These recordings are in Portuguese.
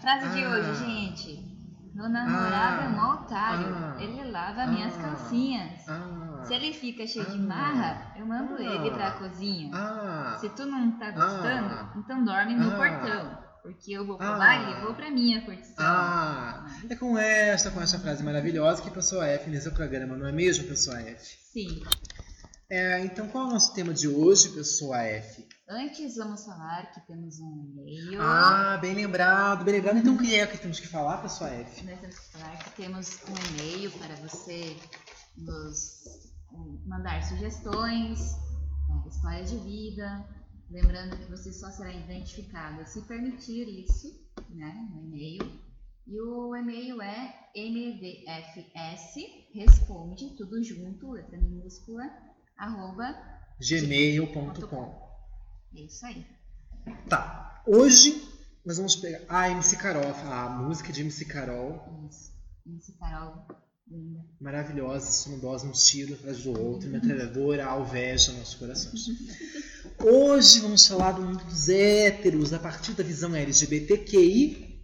frase de Ah. hoje, gente. Meu namorado Ah. é mó otário. Ah. Ele lava minhas Ah. calcinhas. Ah, Se ele fica cheio de Ah. marra, eu mando Ah. ele pra cozinha. ah, Se tu não tá gostando, Ah. então dorme no Ah. portão. Porque eu vou pra Ah. lá e vou pra minha curtição. ah. É com esta, com esta frase maravilhosa que a pessoa F nesse programa, não é mesmo, pessoa F? Sim. É, então qual é o nosso tema de hoje, pessoa F? Antes vamos falar que temos um e-mail. Ah, bem lembrado, bem lembrado. Então o que é que temos que falar, pessoa F? Nós temos que falar que temos um e-mail para você nos mandar sugestões, é, histórias de vida. Lembrando que você só será identificado se permitir isso, né, no e-mail. E o e-mail é mvfs responde tudo junto, letra minúscula, arroba, gmail.com é isso aí. Tá, hoje nós vamos pegar a MC Carol, a música de MC Carol, Isso. Esse Carol, linda. maravilhosa, sonorosa, um tiro atrás do outro, metralhadora, alveja nossos corações. Hoje vamos falar do mundo dos héteros a partir da visão LGBTQI+.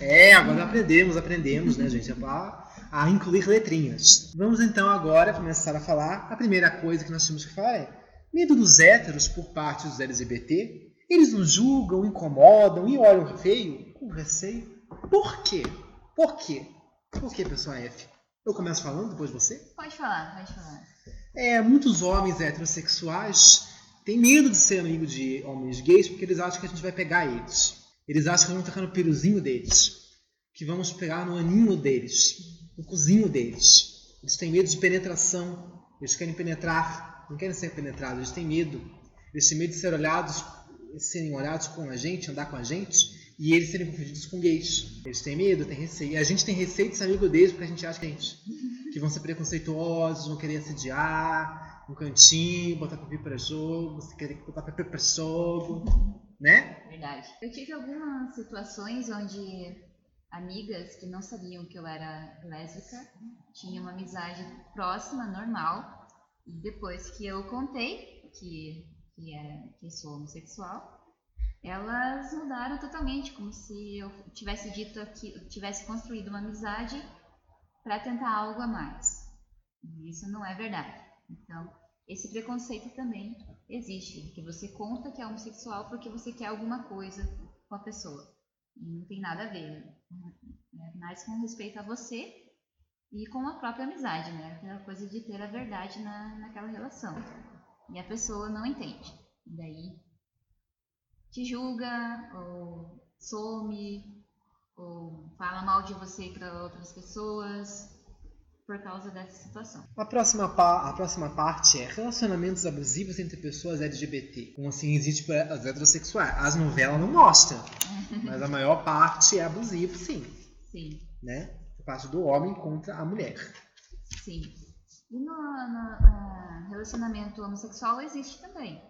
É, agora aprendemos, aprendemos, né, gente? É pra a incluir letrinhas. Vamos então agora começar a falar. A primeira coisa que nós temos que falar é medo dos héteros por parte dos LGBT. Eles nos julgam, incomodam e olham feio, com receio. Por quê? Por quê? Por quê, pessoal F? Eu começo falando, depois você? Pode falar, pode falar. É, muitos homens heterossexuais têm medo de ser amigo de homens gays porque eles acham que a gente vai pegar eles. Eles acham que vamos tocar no piruzinho deles. Que vamos pegar no aninho deles. No cozinho deles. Eles têm medo de penetração. Eles querem penetrar. Não querem ser penetrados. Eles têm medo. Eles têm medo de ser olhados, serem olhados com a gente, andar com a gente. E eles serem confundidos com gays. Eles têm medo, têm receio. E a gente tem receio de ser amigo deles porque a gente acha que a gente que vão ser preconceituosos, vão querer assediar um cantinho, botar pipi para jogo, se querer botar pipi para jogo, né? Verdade. Eu tive algumas situações onde amigas que não sabiam que eu era lésbica tinham uma amizade próxima, normal, e depois que eu contei que, que, era, que sou homossexual, elas mudaram totalmente, como se eu tivesse dito que tivesse construído uma amizade para tentar algo a mais. Isso não é verdade. Então, esse preconceito também existe, que você conta que é homossexual porque você quer alguma coisa com a pessoa. E não tem nada a ver. É mais com respeito a você e com a própria amizade, né? Aquela coisa de ter a verdade na, naquela relação. E a pessoa não entende. E daí te julga, ou some, ou fala mal de você para outras pessoas por causa dessa situação. A próxima, a próxima parte é relacionamentos abusivos entre pessoas LGBT. Como assim existe para as heterossexuais. As novelas não mostram, mas a maior parte é abusivo, sim. Sim, Né? Por parte do homem contra a mulher. sim. E no, no, ah, relacionamento homossexual existe também.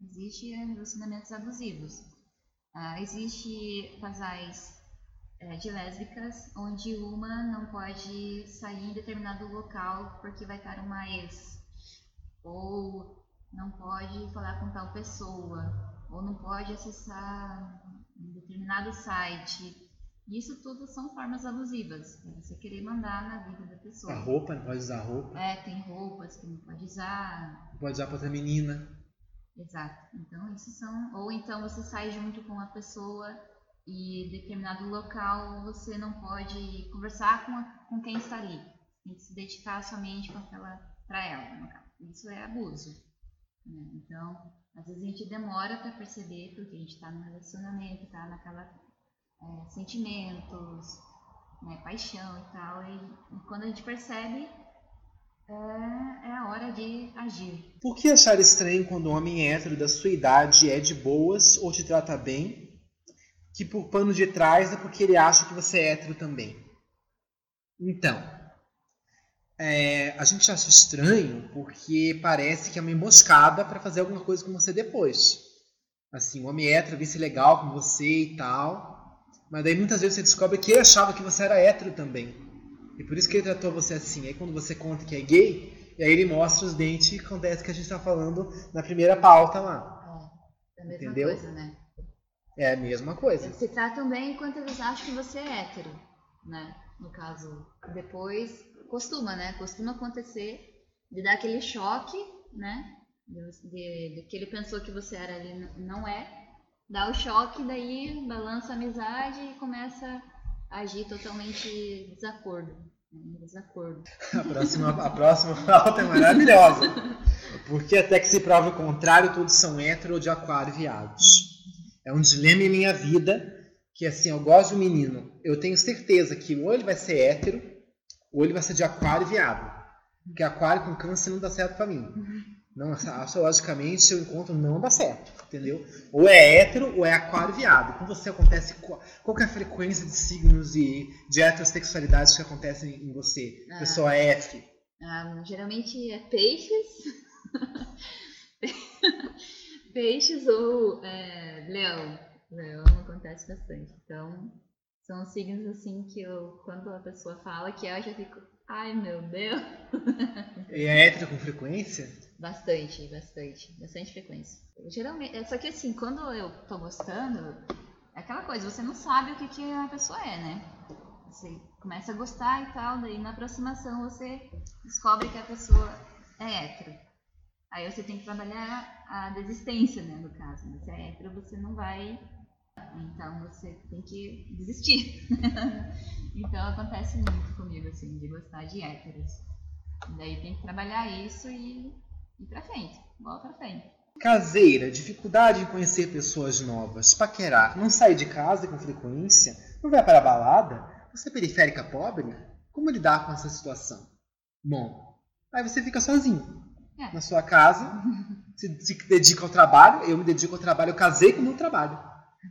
Existe eh, relacionamentos abusivos. Ah, existe casais eh, de lésbicas onde uma não pode sair em determinado local porque vai estar uma ex. Ou não pode falar com tal pessoa. Ou não pode acessar um determinado site. Isso tudo são formas abusivas. É você querer mandar na vida da pessoa. A roupa, não pode usar roupa. É, tem roupas que não pode usar. Não pode usar para outra menina. Exato. Então, isso são. Ou então você sai junto com a pessoa e determinado local você não pode conversar com, a- com quem está ali. Tem que se dedicar somente para ela. Isso é abuso. né? Então, às vezes a gente demora para perceber porque a gente está no relacionamento, está naquela é, sentimentos, né, paixão e tal. E, e quando a gente percebe, é, é a hora de agir. Por que achar estranho quando um homem hétero da sua idade é de boas ou te trata bem, que por pano de trás é porque ele acha que você é hétero também? Então, é, a gente acha estranho porque parece que é uma emboscada para fazer alguma coisa com você depois. Assim, o homem hétero vê-se legal com você e tal, mas daí muitas vezes você descobre que ele achava que você era hétero também. E por isso que ele tratou você assim. Aí quando você conta que é gay, e aí ele mostra os dentes e acontece que a gente está falando na primeira pauta lá. É, é a mesma Entendeu? coisa, né? É a mesma coisa. Eles se tratam bem enquanto eles acham que você é hétero, né? No caso, depois costuma, né? Costuma acontecer de dar aquele choque, né? De, de, de que ele pensou que você era ali não é. Dá o choque, daí balança a amizade e começa a agir totalmente desacordo. né? Desacordo. A próxima, a próxima pauta é maravilhosa. Porque até que se prova o contrário, todos são hétero ou de aquário viados. É um dilema em minha vida que assim, eu gosto de um menino. Eu tenho certeza que ou ele vai ser hétero, ou ele vai ser de aquário viado. Porque aquário com câncer não dá certo pra mim. Não, astrologicamente, seu encontro não dá certo, entendeu? Ou é hétero ou é aquário viado. Com você acontece qual, qual que é a frequência de signos e de heterossexualidades que acontecem em você? Ah. Pessoa F. Ah, geralmente é peixes. peixes ou é, leão. Leão acontece bastante. Então, são signos assim que eu, quando a pessoa fala que é, eu já fico, ai meu Deus. E é hétero com frequência? Bastante, bastante. Bastante frequência. Geralmente, é só que assim, quando eu tô gostando, é aquela coisa, você não sabe o que, que a pessoa é, né? Você começa a gostar e tal, daí na aproximação você descobre que a pessoa é hétero. Aí você tem que trabalhar a desistência, né, no caso. Se é hétero, você não vai. Então você tem que desistir. então acontece muito comigo, assim, de gostar de héteros. Daí tem que trabalhar isso e ir pra frente. Bola pra frente. Caseira, dificuldade em conhecer pessoas novas, paquerar, não sai de casa com frequência, não vai para a balada, você é periférica pobre? Como lidar com essa situação? Bom, aí você fica sozinho É. na sua casa, se, se dedica ao trabalho, eu me dedico ao trabalho, eu casei com o meu trabalho.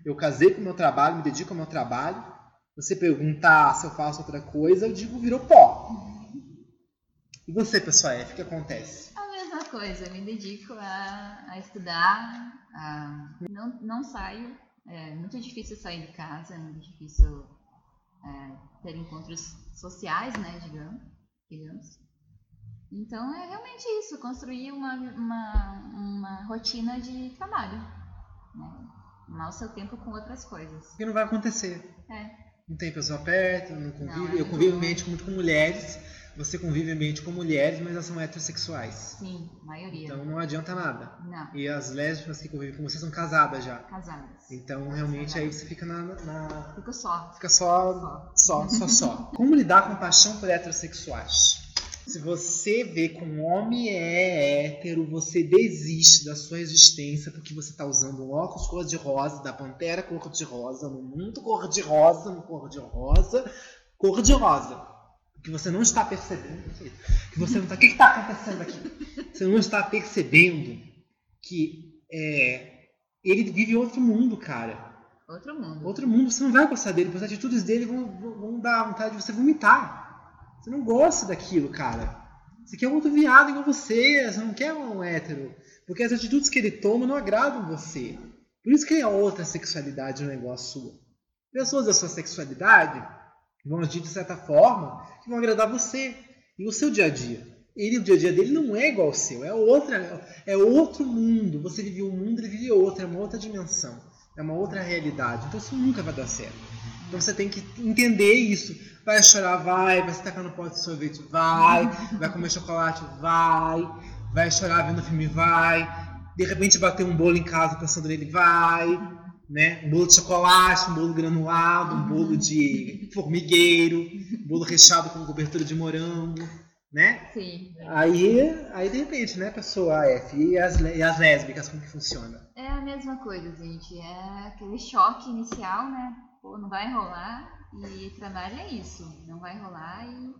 Eu casei com o meu trabalho, me dedico ao meu trabalho. Você perguntar se eu faço outra coisa, eu digo virou pó. E você, pessoal F, o que acontece? A mesma coisa, eu me dedico a, a estudar, a, não, não saio, é muito difícil sair de casa, é muito difícil é, ter encontros sociais, né, digamos. digamos. Então é realmente isso, construir uma, uma, uma rotina de trabalho. Né? O seu tempo com outras coisas. Porque não vai acontecer. É, Não tem pessoa perto, não convive. Não, é eu convivo ambiente muito com mulheres. Você convive ambiente com mulheres, mas elas são heterossexuais. sim, maioria. Então não adianta nada. não, E as lésbicas que convivem com você são casadas já. casadas. Então realmente aí você fica na. na- Fico só. fica só. Só, só, só. Como lidar com paixão por heterossexuais? Se você vê que um homem é hétero, você desiste da sua existência porque você está usando um óculos cor-de-rosa, da pantera cor-de-rosa, no mundo cor-de-rosa, no cor-de-rosa, cor-de-rosa. Que você não está percebendo. Que você não está. O que está acontecendo aqui? Você não está percebendo que é, ele vive outro mundo, cara. Outro mundo. Outro mundo, você não vai gostar dele, porque as atitudes dele vão vão dar vontade de você vomitar. Você não gosta daquilo, cara. Você quer um outro viado igual você, você não quer um hétero. Porque as atitudes que ele toma não agradam você. Por isso que é outra sexualidade no negócio sua. Pessoas da sua sexualidade vão agir de certa forma que vão agradar você. E o seu dia a dia. Ele, o dia a dia dele não é igual ao seu, é outra, é outro mundo. Você vive um mundo, ele vive outro, é uma outra dimensão, é uma outra realidade. Então isso nunca vai dar certo. Então você tem que entender isso. Vai chorar, vai. Vai se tacar no pote de sorvete, vai. Vai comer chocolate, vai. Vai chorar vendo filme, vai. De repente bater um bolo em casa pensando nele, vai. Né? Um bolo de chocolate, um bolo granulado, um bolo de formigueiro, um bolo recheado com cobertura de morango, né? Sim. Aí, aí de repente, né, pessoa F? E as, e as lésbicas, como que funciona? É a mesma coisa, gente. É aquele choque inicial, né? Pô, não vai rolar. E trabalho é isso. Não vai rolar e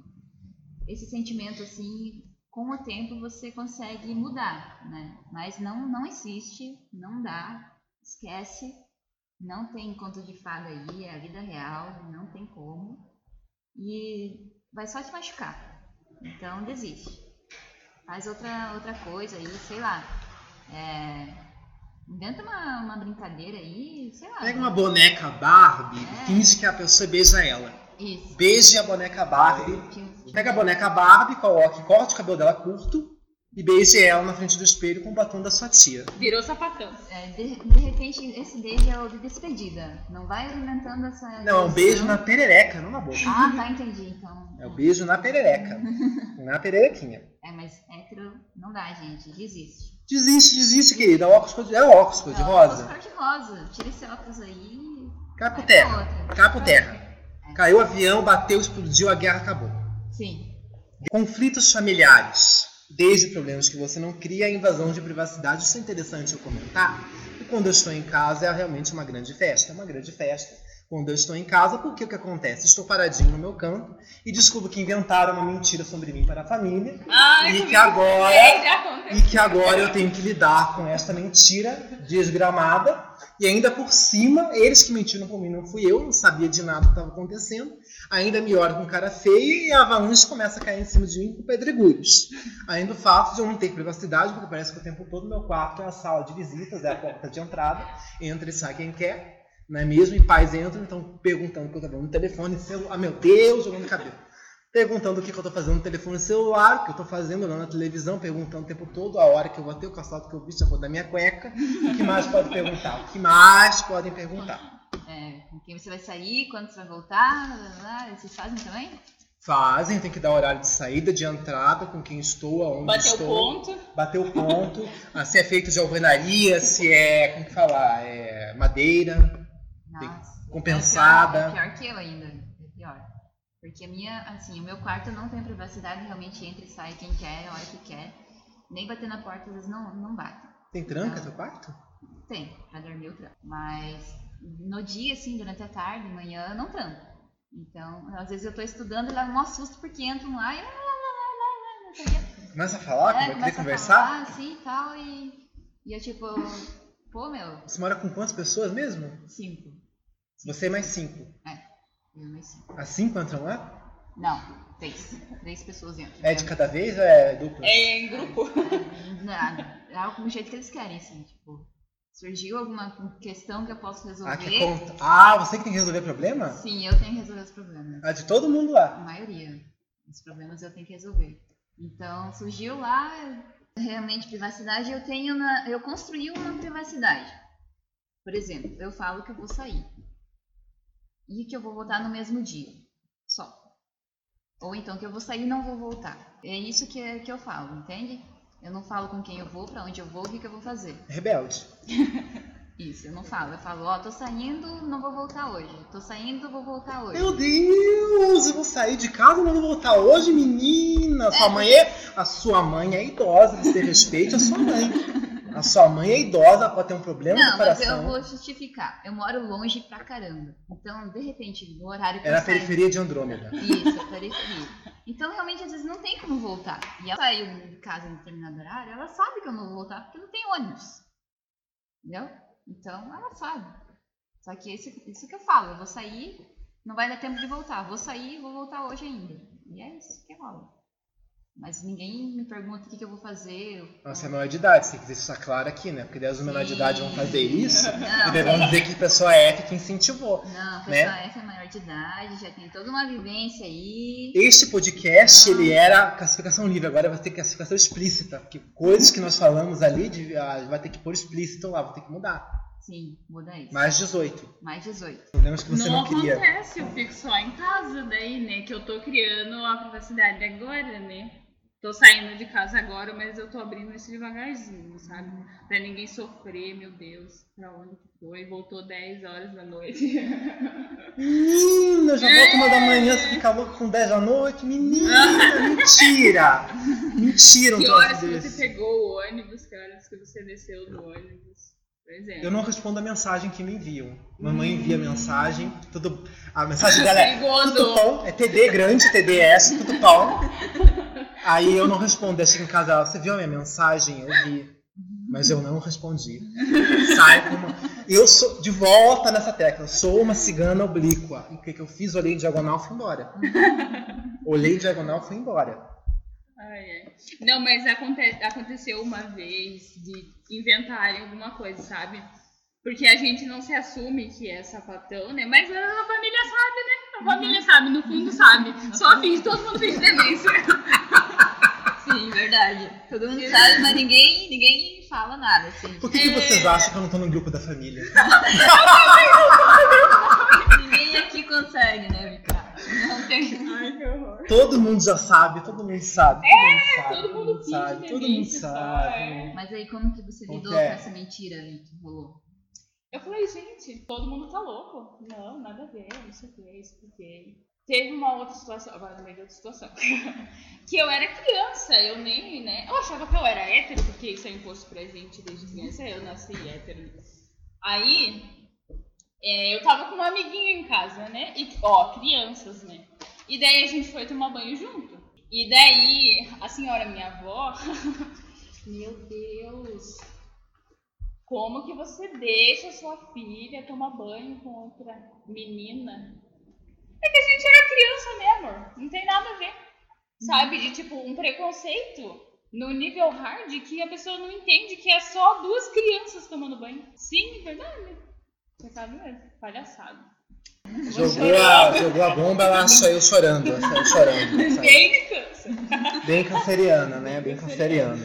esse sentimento, assim, com o tempo você consegue mudar, né? Mas não, não existe, não dá, esquece. Não tem conto de fada aí, é a vida real, não tem como. E vai só te machucar. Então desiste. Faz outra, outra coisa aí, sei lá. É, inventa uma, uma brincadeira aí, sei lá. Pega uma boneca Barbie, É. finge que a pessoa beija ela. Isso. Beije a boneca Barbie. Que- Pega a boneca Barbie, coloque, corte o cabelo dela curto, e beije ela na frente do espelho com o batom da sua tia. Virou sapatão. É, de, de repente, esse beijo é o de despedida. Não vai alimentando essa. Não, é um beijo na perereca, não na boca. Ah, tá, entendi. Então. É o beijo na perereca. na pererequinha. É, mas hétero não dá, gente. Desiste. Desiste, desiste, querida. Óculos cor de, é óculos cor de Não, rosa. cor de rosa. Tira esse óculos aí. Cai por terra. Cai por terra. Caiu o avião, bateu, explodiu, a guerra acabou. Sim. Conflitos familiares. Desde problemas que você não cria, a invasão de privacidade. Isso é interessante eu comentar. E quando eu estou em casa é realmente uma grande festa. É uma grande festa. Quando eu estou em casa, porque o que acontece? Estou paradinho no meu canto e descubro que inventaram uma mentira sobre mim para a família. Ai, E que agora-. E que agora eu tenho que lidar com esta mentira desgramada. E ainda por cima, eles que mentiram por mim, não fui eu, não sabia de nada que estava acontecendo. Ainda me olham com cara feia e a avalanche começa a cair em cima de mim com pedregulhos. Ainda o fato de eu não ter privacidade, porque parece que o tempo todo meu quarto é a sala de visitas, é a porta de entrada, entra e sai quem quer, não é mesmo? E pais entram, então perguntando o que eu tô falando no telefone celular. Ah, meu Deus, jogando cabelo perguntando o que, que eu tô fazendo no telefone celular, o que eu tô fazendo lá na televisão, perguntando o tempo todo a hora que eu vou ter, o calçado que eu visto, a cor da minha cueca. O que mais pode perguntar? O que mais podem perguntar? É, com quem você vai sair, quando você vai voltar, blá, blá, blá. Vocês fazem também? Fazem, tem que dar horário de saída, de entrada, com quem estou, aonde Bateu o estou. ponto. Bater o ponto. ah, se é feito de alvenaria, se é, como que falar, é madeira. Nossa. compensada. É pior, é pior que eu ainda. É pior. Porque a minha, assim, o meu quarto não tem privacidade, realmente entra e sai quem quer, a hora que quer. Nem bater na porta, às vezes não, não bate. Tem tranca teu quarto? Tem, pra dormir eu tranco. Mas no dia, assim, durante a tarde, manhã, eu não tranco. Então, às vezes eu tô estudando e levo um susto porque entram lá e. o. Começa a falar, É, começa a conversar? falar, assim e tal, e, e eu tipo, pô, meu, Você mora com quantas pessoas mesmo? cinco. Você e mais cinco. Eu mais cinco. As cinco entram lá? Não, três. Três pessoas entram. É de cada vez ou é dupla? É em grupo. É algo do jeito que eles querem, assim, tipo. Surgiu alguma questão que eu posso resolver? Ah, que conta. Ah, você que tem que resolver problema? Sim, eu tenho que resolver os problemas. Ah, de todo mundo lá. A maioria. Os problemas eu tenho que resolver. Então, surgiu lá, realmente, privacidade, eu tenho na. Eu construí uma privacidade. Por exemplo, eu falo que eu vou sair. E que eu vou voltar no mesmo dia. Só. Ou então que eu vou sair e não vou voltar. É isso que, que eu falo, entende? Eu não falo com quem eu vou, pra onde eu vou, o que, que eu vou fazer. Rebelde. Isso, eu não falo. Eu falo, ó, tô saindo, não vou voltar hoje. Tô saindo, vou voltar hoje. Meu Deus, eu vou sair de casa e não vou voltar hoje, menina. Sua mãe é. A sua mãe é idosa, você respeite a sua mãe. A sua mãe é idosa, pode ter um problema Não, no mas coração. eu vou justificar. Eu moro longe pra caramba. Então, de repente, no horário que É na eu saio... periferia de Andrômeda. Isso, é periferia. Então, realmente, às vezes não tem como voltar. E ela saiu de casa em determinado horário, ela sabe que eu não vou voltar porque não tem ônibus. Entendeu? Então, ela sabe. Só que esse, isso que eu falo, eu vou sair, não vai dar tempo de voltar. Vou sair, vou voltar hoje ainda. E é isso que rola. Mas ninguém me pergunta o que, que eu vou fazer. eu- Nossa, é menor de idade, você tem que deixar claro aqui, né? Porque daí os menores de idade vão fazer isso. Não, e daí vão dizer que a pessoa F que incentivou. Não, a né? pessoa F é maior de idade, já tem toda uma vivência aí. Este podcast, Ah. ele era classificação livre, agora vai ter classificação explícita. Porque coisas que nós falamos ali, de- ah, vai ter que pôr explícito lá, vai ter que mudar. Sim, muda isso. Mais 18. Mais 18. Problemas que você não, não, queria. acontece, eu fico só em casa daí, né? Que eu tô criando a privacidade agora, né? Tô saindo de casa agora, mas eu tô abrindo isso devagarzinho, sabe? Pra ninguém sofrer, meu Deus, pra onde que foi? Voltou 10 horas da noite. Menina, já volto uma da manhã, você fica louco com 10 da noite. Menina, mentira! Mentira, um que horas que você pegou o ônibus, que horas que você desceu do ônibus? Pois é. Eu não respondo a mensagem que me enviam. Mamãe envia mensagem, tudo. A mensagem dela é tudo bom, é TD grande, TDS, tudo bom. Aí eu não respondo, eu chego em casa, ela, você viu a minha mensagem? Eu vi. Mas eu não respondi. Sai como. Eu sou de volta nessa tecla. Eu sou uma cigana oblíqua. E o que, que eu fiz? Olhei em diagonal fui embora. Olhei em diagonal fui embora. Ai, ai. Não, mas aconte- aconteceu uma vez de inventarem alguma coisa, sabe? Porque a gente não se assume que é sapatão, né? Mas a família sabe, né? A família sabe, no fundo sabe. Só finge, todo mundo finge demência. Sim, verdade. Todo mundo sabe, mas ninguém, ninguém fala nada, assim. Por que, que vocês acham que eu não tô no grupo da família? Ninguém aqui consegue, né, Vika? Não tem. Ai, que horror. Todo mundo já sabe, todo mundo sabe. Todo mundo sabe, todo mundo finge sabe, todo mundo sabe. sabe? Mas aí, como que você lidou com essa mentira aí que rolou? Eu falei, gente, todo mundo tá louco. Não, nada a ver, não sei o que, expliquei. Teve uma outra situação, agora meio de outra situação, que eu era criança, eu nem, né, eu achava que eu era hétero, porque isso é imposto pra gente desde criança, eu nasci hétero. Aí, é, eu tava com uma amiguinha em casa, né, e, ó, crianças, né, e daí a gente foi tomar banho junto. E daí, a senhora, minha avó, meu Deus, como que você deixa sua filha tomar banho com outra menina? É que a gente era criança, né, amor? Não tem nada a ver. Sabe? De tipo, um preconceito no nível hard que a pessoa não entende que é só duas crianças tomando banho. Sim, verdade. Você sabe mesmo. Palhaçada. Jogou a, jogou a bomba, ela saiu chorando. Ela saiu chorando. Bem câncer. Bem canceriana, né? Bem canceriana.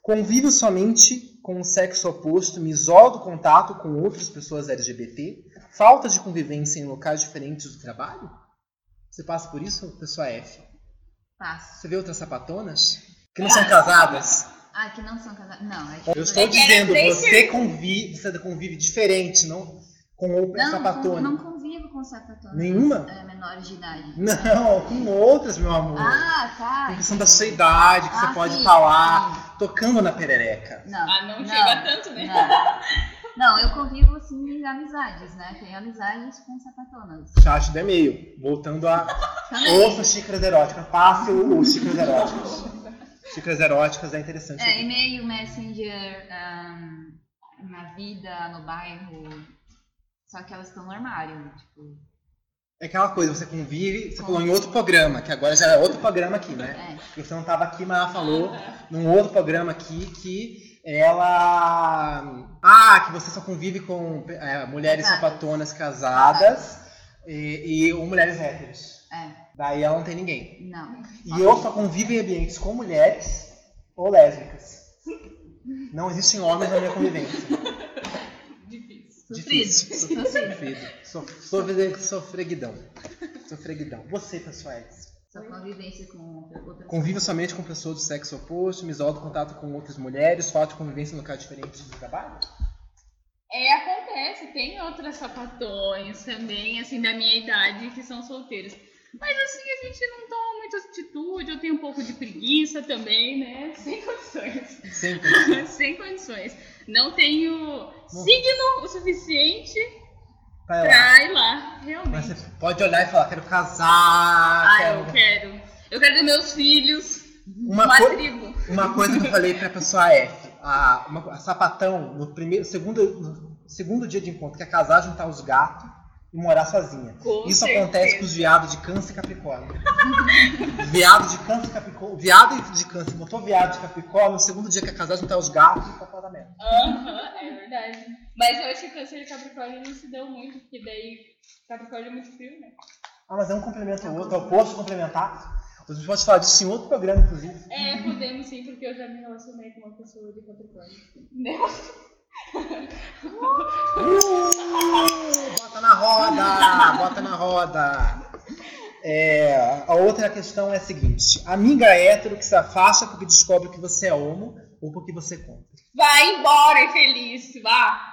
Convivo somente com o sexo oposto, me isolo do contato com outras pessoas LGBT, falta de convivência em locais diferentes do trabalho? Você passa por isso, pessoa F? Passo. Você vê outras sapatonas que não são casadas? Ah, que não são casados. Não, é que. Eu estou É dizendo, você convive, você convive diferente, não com outras Não, sapatonas. não convivo com sapatonas. Nenhuma? É, menores de idade. Não, com outras, meu amor. Ah, tá. Tem questão da sua idade, que Ah, você pode sim, estar lá tocando na perereca. sim. Não, Ah, não, chega tanto, né? Não. Não, eu convivo assim amizades, né? Tenho amizades com sapatonas. Chat do e-mail. Voltando a ouça xícaras eróticas. Passe o, o xícaras eróticas. Xícaras eróticas é interessante. É, e-mail, messenger, ahn, na vida, no bairro. Só que elas estão no armário, tipo. É aquela coisa, você convive, você falou em outro programa, que agora já é outro programa aqui, né? É. Porque você não estava aqui, mas ela falou num outro programa aqui que ela. Ah, que você só convive com é, mulheres Casadas. sapatonas casadas e, e ou mulheres héteros. É, Daí ela não tem ninguém. não. E eu só convivo em ambientes com mulheres ou lésbicas. Não existem homens na minha convivência. Difícil. Difícil. Sofrido. Sofrido. Sof- sofre- Sofreguidão. Sofreguidão. Você, pessoal, Convivência com outras convive somente com pessoas do sexo oposto, me isolo do contato com outras mulheres, falta de convivência em locais diferentes do trabalho? É, acontece. Tem outras sapatões também, assim, da minha idade, que são solteiras. Mas assim, a gente não toma muita atitude, eu tenho um pouco de preguiça também, né? Sem condições. Sempre. Sem condições. Não tenho signo o suficiente Vai lá. pra ir lá, Mas realmente. você pode olhar e falar, quero casar, Ah, quero... eu quero. Eu quero ter meus filhos, Uma, uma co- tribo. uma coisa que eu falei pra pessoa F, a, uma, a sapatão, no primeiro, segundo, no segundo dia de encontro, quer casar, juntar os gatos e morar sozinha. Com Isso certeza. acontece com os viados de câncer e capricórnio. viado de câncer e capricórnio. Viado de câncer, botou viado de capricórnio, no segundo dia quer casar, juntar os gatos e ir pra casamento. Aham, é verdade. Mas eu acho que câncer de Capricórnio não se deu muito, porque daí Capricórnio é muito frio, né? Ah, mas é um complemento ao outro, é o posto complementar. A gente pode falar disso em outro programa, inclusive. É, podemos sim, porque eu já me relacionei com uma pessoa de Capricórnio. Uh, roda! Bota na roda! É, a outra questão é a seguinte: amiga hétero que se afasta porque descobre que você é homo ou porque você compra. Vai embora, infeliz, vá.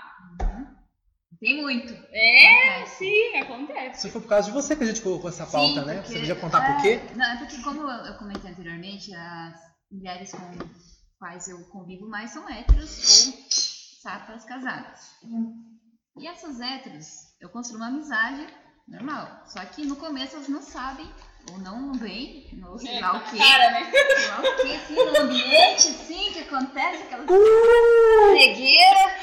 Tem muito. É, Acontece. sim, acontece. Isso foi por causa de você que a gente colocou essa pauta, Sim, né? porque- Você podia contar é, por quê? Não, é porque como eu eu comentei anteriormente, as mulheres com quais eu convivo mais são héteros ou sapas casadas. E essas héteros, eu construo uma amizade normal. Só que no começo elas não sabem, ou não veem, ou sei lá o quê. Cara, né? Sei lá o quê, assim, no ambiente, assim, que acontece, aquela cegueira,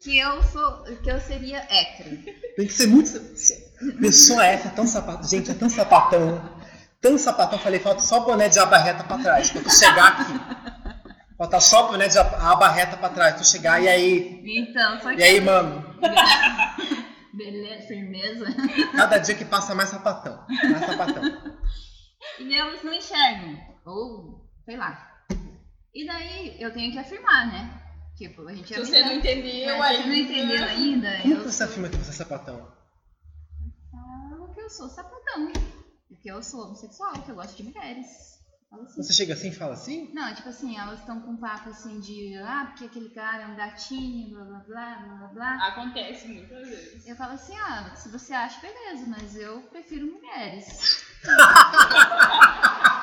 que eu sou, que eu seria hétero. Tem que ser muito. Pessoa essa é tão sapatão. Gente, é tão sapatão. Tão sapatão. Falei, falta só boné de aba reta pra trás. Pra tu chegar aqui. Falta só boné de aba reta pra trás. Tu chegar e aí. Então, só que. E aí, mano? Beleza, firmeza. Cada dia que passa mais sapatão. Mais sapatão. E elas não enxergam. Ou sei lá. E daí eu tenho que afirmar, né? Tipo, a gente Se é você não amizade. entendeu ainda. você não entendeu ainda, Como eu que você afirma que você é sapatão? falo que eu sou sapatão. Porque eu sou homossexual, que eu gosto de mulheres. Assim. Você chega assim e fala assim? Não, tipo assim, elas estão com um papo assim de ah, porque aquele cara é um gatinho, blá blá blá, blá blá blá. Acontece muitas vezes. Eu falo assim, ah, se você acha, beleza, mas eu prefiro mulheres.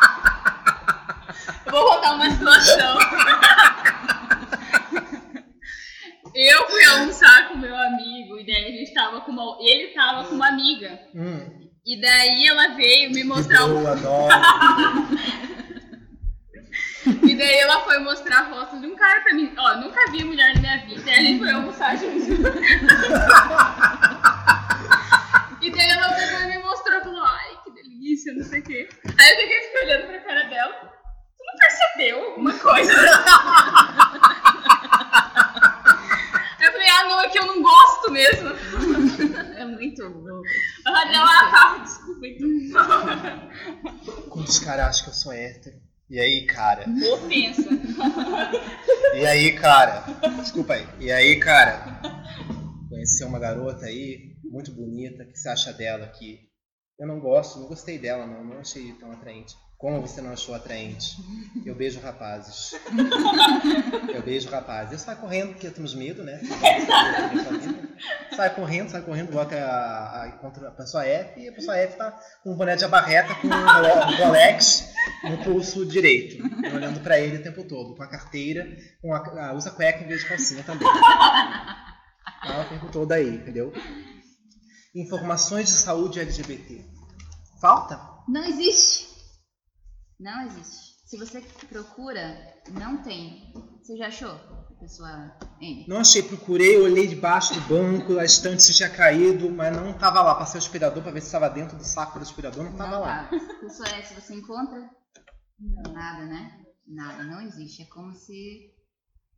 Eu vou contar uma situação. Eu fui almoçar com meu amigo e daí a gente tava com uma. Ele tava com uma amiga. Hum. E daí ela veio me mostrar um. boa, adoro. E daí ela foi mostrar a foto de um cara pra mim. Ó, nunca vi mulher na minha vida. E a gente foi almoçar junto. e daí ela pegou e me mostrou e falou: ai, que delícia, não sei o quê. Aí eu fiquei fiquei olhando pra cara dela. Tu não percebeu alguma coisa? Eu falei: ah, não, é que eu não gosto mesmo. É muito louco. Não, ah, tá, desculpa então. Os caras acham que eu sou hétero. E aí, cara? Ofensa. E aí, cara? Desculpa aí. E aí, cara? Conheceu uma garota aí, muito bonita, o que você acha dela aqui? Eu não gosto, não gostei dela, não. Não achei tão atraente. Como você não achou atraente? Eu beijo rapazes. Eu beijo rapazes. Eu saio correndo porque temos medo, né? Sai correndo, sai correndo, bota a, a, a pessoa F e a pessoa F tá com um boné de abarreta com um Role- Rolex no pulso direito, olhando pra ele o tempo todo, com a carteira, com a, usa cueca em vez de calcinha também. Tá o tempo todo aí, entendeu? Informações de saúde LGBT. Falta? Não existe. Não existe. Se você procura, não tem. Você já achou? Pessoa N. Não achei, procurei, olhei debaixo do banco, a estante se tinha caído, mas não tava lá. Passei o aspirador pra ver se estava dentro do saco do aspirador, não tava Não lá. tá. Pessoa S, você encontra? Nada, né? Nada, não existe. É como se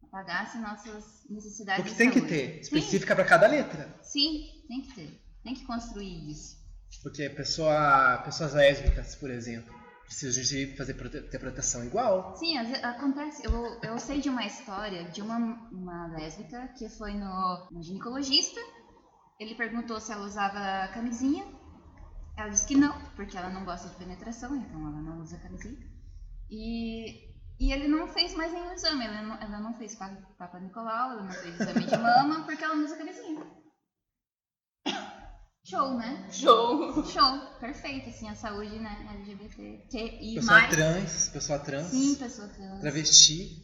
apagasse nossas necessidades Porque de tem que ter, específica pra cada letra. Sim, tem que ter. Tem que construir isso. Porque pessoa, pessoas lésbicas, por exemplo, precisam de fazer prote- ter proteção igual. Sim, acontece. Eu, eu sei de uma história de uma, uma lésbica que foi no, no ginecologista. Ele perguntou se ela usava camisinha. Ela disse que não, porque ela não gosta de penetração, então ela não usa camisinha. E, e ele não fez mais nenhum exame. Ela não, ela não fez pa- Papa Nicolau, ela não fez exame de mama, porque ela não usa camisinha. Show, né? Show. Show. Perfeito, assim, a saúde, né? LGBT. E Pessoa mais. trans, pessoa trans, Sim, pessoa trans. travesti,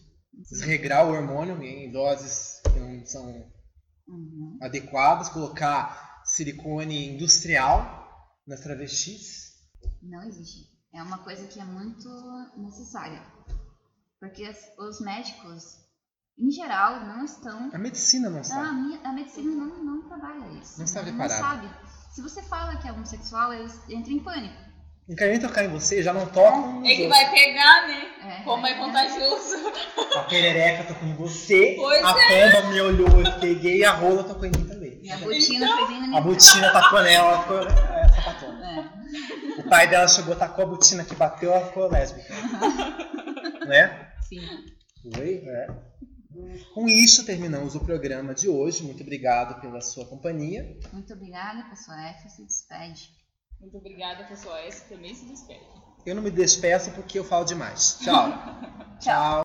desregrar o hormônio em doses que não são Uhum. adequadas, colocar silicone industrial nas travestis. Não existe. É uma coisa que é muito necessária. Porque os médicos, em geral, não estão. A medicina não Ah, a, sabe. a medicina não, não trabalha isso. Não sabe não parar. sabe. Se você fala que é homossexual, eles entram em pânico. Não querem nem tocar em você, já não tocam. nos É que outros. vai pegar, né? É, Como é é. contagioso. A perereca tocou em você, Pois a pomba me olhou, eu peguei e a rola tocou em mim também. E a botina foi bem na minha A botina tacou nela, ela ficou é, sapatona. É, O pai dela chegou, tacou a botina que bateu, ela ficou lésbica. né? sim. Foi, é. Com isso, terminamos o programa de hoje. Muito obrigado pela sua companhia. Muito obrigada, pessoa F. Se despede. Muito obrigada, pessoal. Esse também se despede. Eu não me despeço porque eu falo demais. Tchau. Tchau.